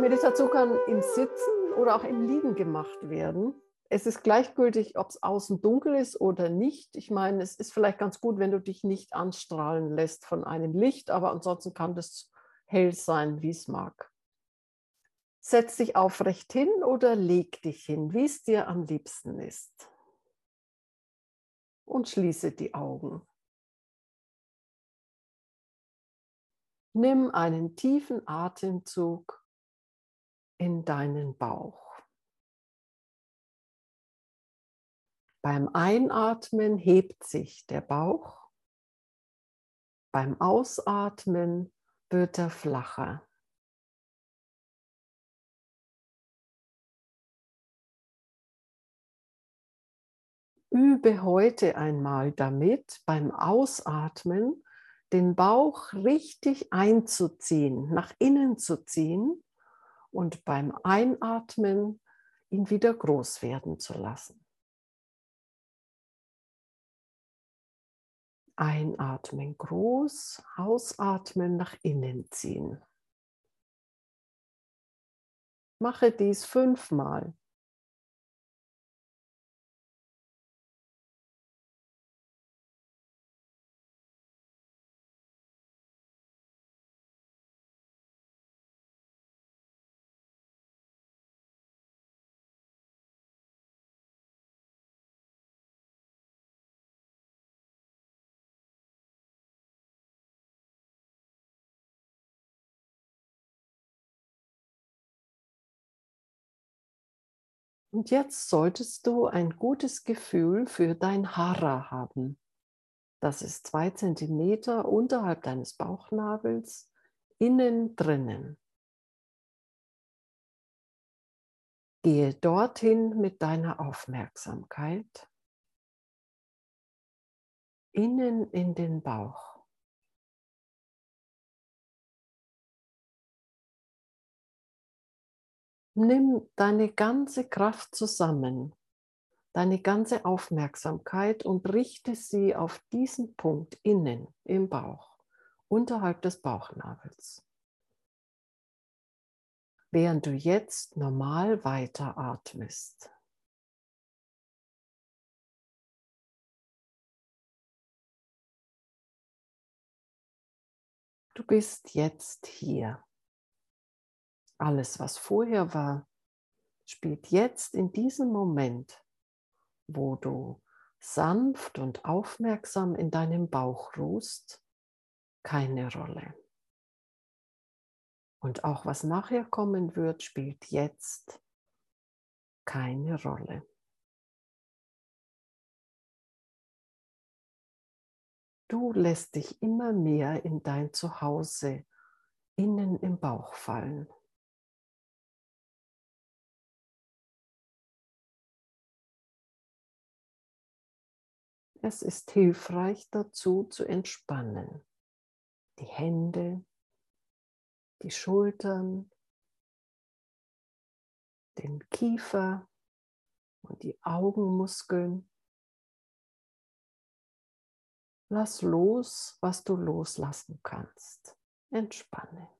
Meditation kann im Sitzen oder auch im Liegen gemacht werden. Es ist gleichgültig, ob es außen dunkel ist oder nicht. Ich meine, es ist vielleicht ganz gut, wenn du dich nicht anstrahlen lässt von einem Licht, aber ansonsten kann das hell sein, wie es mag. Setz dich aufrecht hin oder leg dich hin, wie es dir am liebsten ist. Und schließe die Augen. Nimm einen tiefen Atemzug in deinen Bauch. Beim Einatmen hebt sich der Bauch. Beim Ausatmen wird er flacher. Übe heute einmal damit, beim Ausatmen den Bauch richtig einzuziehen, nach innen zu ziehen und beim Einatmen ihn wieder groß werden zu lassen. Einatmen groß, ausatmen nach innen ziehen. Mache dies fünfmal. Und jetzt solltest du ein gutes Gefühl für dein Hara haben. Das ist zwei Zentimeter unterhalb deines Bauchnabels, innen drinnen. Gehe dorthin mit deiner Aufmerksamkeit, innen in den Bauch. Nimm deine ganze Kraft zusammen, deine ganze Aufmerksamkeit und richte sie auf diesen Punkt innen im Bauch, unterhalb des Bauchnabels. Während du jetzt normal weiter atmest. Du bist jetzt hier. Alles, was vorher war, spielt jetzt in diesem Moment, wo du sanft und aufmerksam in deinem Bauch ruhst, keine Rolle. Und auch was nachher kommen wird, spielt jetzt keine Rolle. Du lässt dich immer mehr in dein Zuhause innen im Bauch fallen. Es ist hilfreich dazu zu entspannen. Die Hände, die Schultern, den Kiefer und die Augenmuskeln. Lass los, was du loslassen kannst. Entspanne.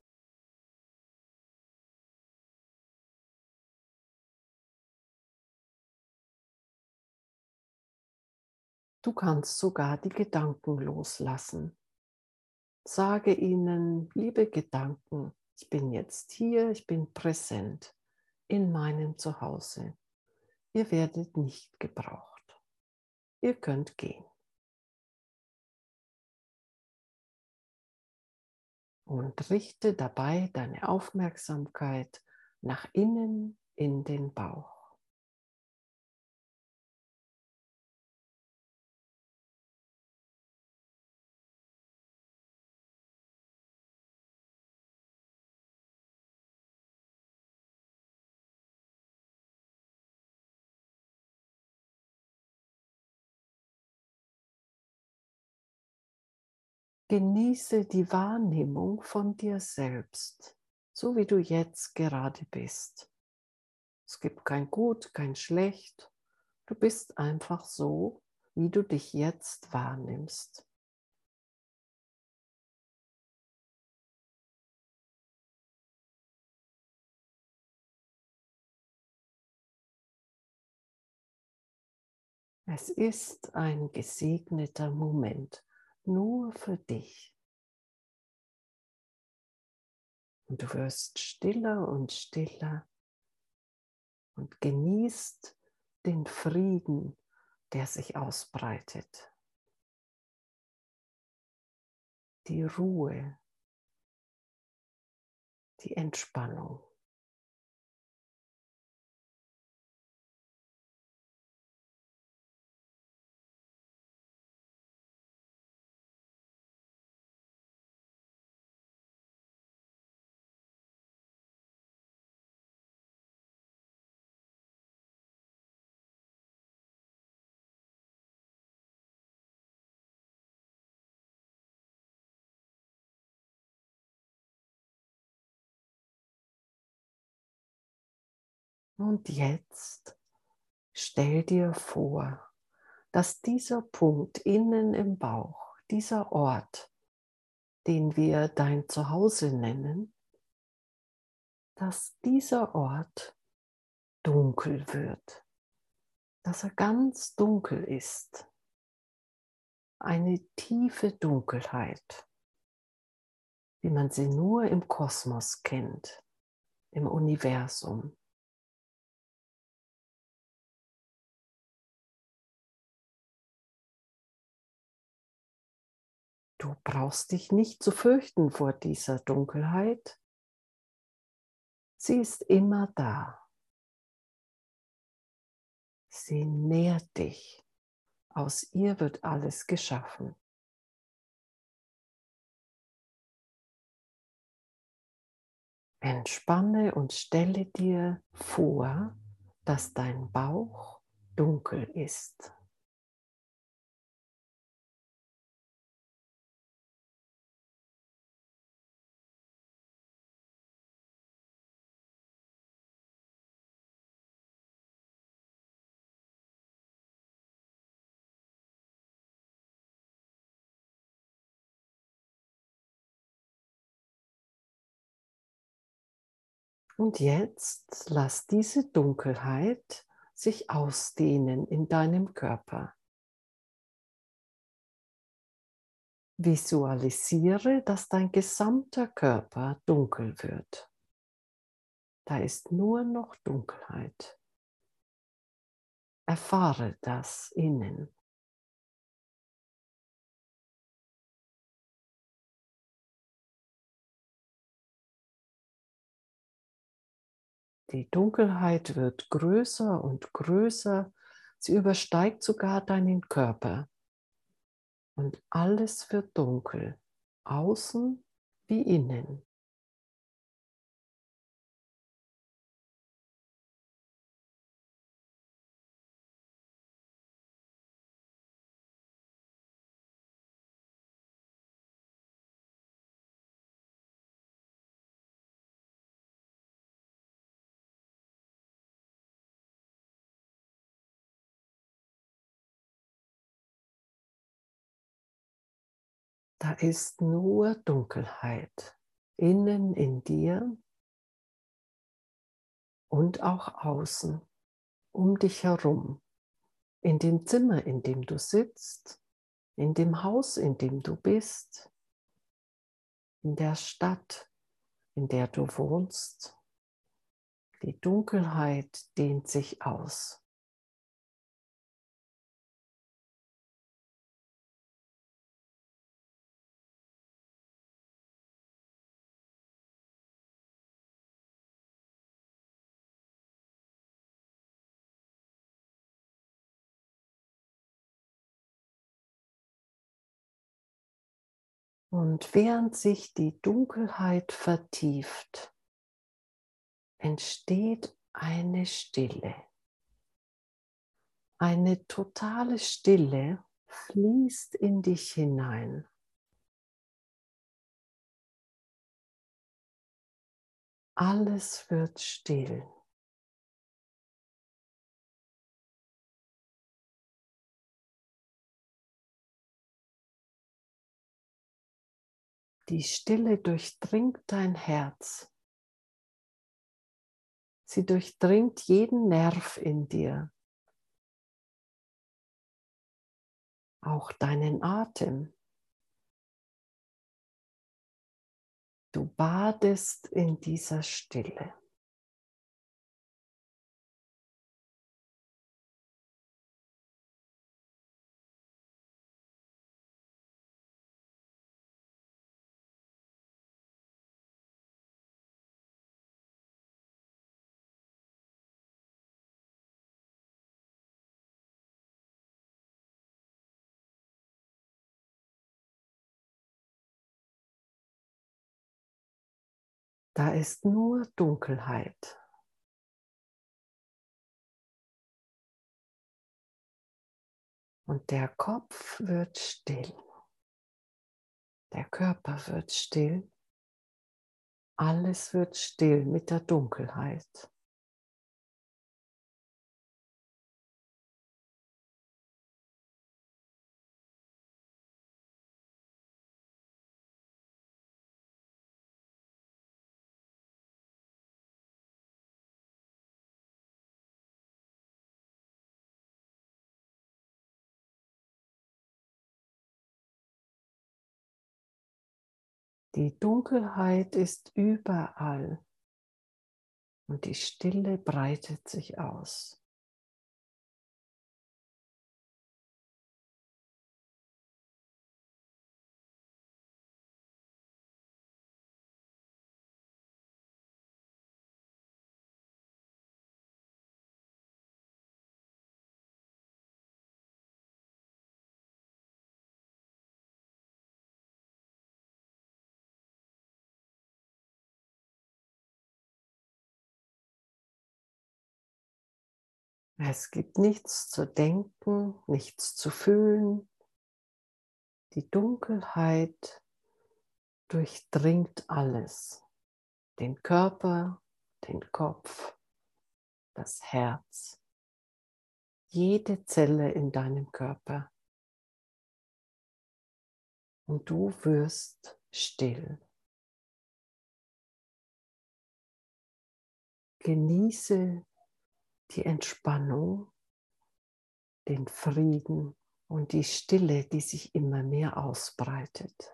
Du kannst sogar die Gedanken loslassen. Sage ihnen, liebe Gedanken, ich bin jetzt hier, ich bin präsent in meinem Zuhause. Ihr werdet nicht gebraucht. Ihr könnt gehen. Und richte dabei deine Aufmerksamkeit nach innen in den Bauch. Genieße die Wahrnehmung von dir selbst, so wie du jetzt gerade bist. Es gibt kein Gut, kein Schlecht. Du bist einfach so, wie du dich jetzt wahrnimmst. Es ist ein gesegneter Moment nur für dich. Und du wirst stiller und stiller und genießt den Frieden, der sich ausbreitet. Die Ruhe, die Entspannung. Und jetzt stell dir vor, dass dieser Punkt innen im Bauch, dieser Ort, den wir dein Zuhause nennen, dass dieser Ort dunkel wird, dass er ganz dunkel ist, eine tiefe Dunkelheit, wie man sie nur im Kosmos kennt, im Universum. Du brauchst dich nicht zu fürchten vor dieser Dunkelheit. Sie ist immer da. Sie nährt dich. Aus ihr wird alles geschaffen. Entspanne und stelle dir vor, dass dein Bauch dunkel ist. Und jetzt lass diese Dunkelheit sich ausdehnen in deinem Körper. Visualisiere, dass dein gesamter Körper dunkel wird. Da ist nur noch Dunkelheit. Erfahre das innen. Die Dunkelheit wird größer und größer. Sie übersteigt sogar deinen Körper. Und alles wird dunkel, außen wie innen. Da ist nur Dunkelheit innen in dir und auch außen um dich herum, in dem Zimmer, in dem du sitzt, in dem Haus, in dem du bist, in der Stadt, in der du wohnst. Die Dunkelheit dehnt sich aus. Und während sich die Dunkelheit vertieft, entsteht eine Stille. Eine totale Stille fließt in dich hinein. Alles wird still. Die Stille durchdringt dein Herz. Sie durchdringt jeden Nerv in dir. auch deinen Atem. Du badest in dieser Stille. Da ist nur Dunkelheit. Und der Kopf wird still. Der Körper wird still. Alles wird still mit der Dunkelheit. Die Dunkelheit ist überall und die Stille breitet sich aus. Es gibt nichts zu denken, nichts zu fühlen. Die Dunkelheit durchdringt alles. Den Körper, den Kopf, das Herz, jede Zelle in deinem Körper. Und du wirst still. Genieße die Entspannung, den Frieden und die Stille, die sich immer mehr ausbreitet.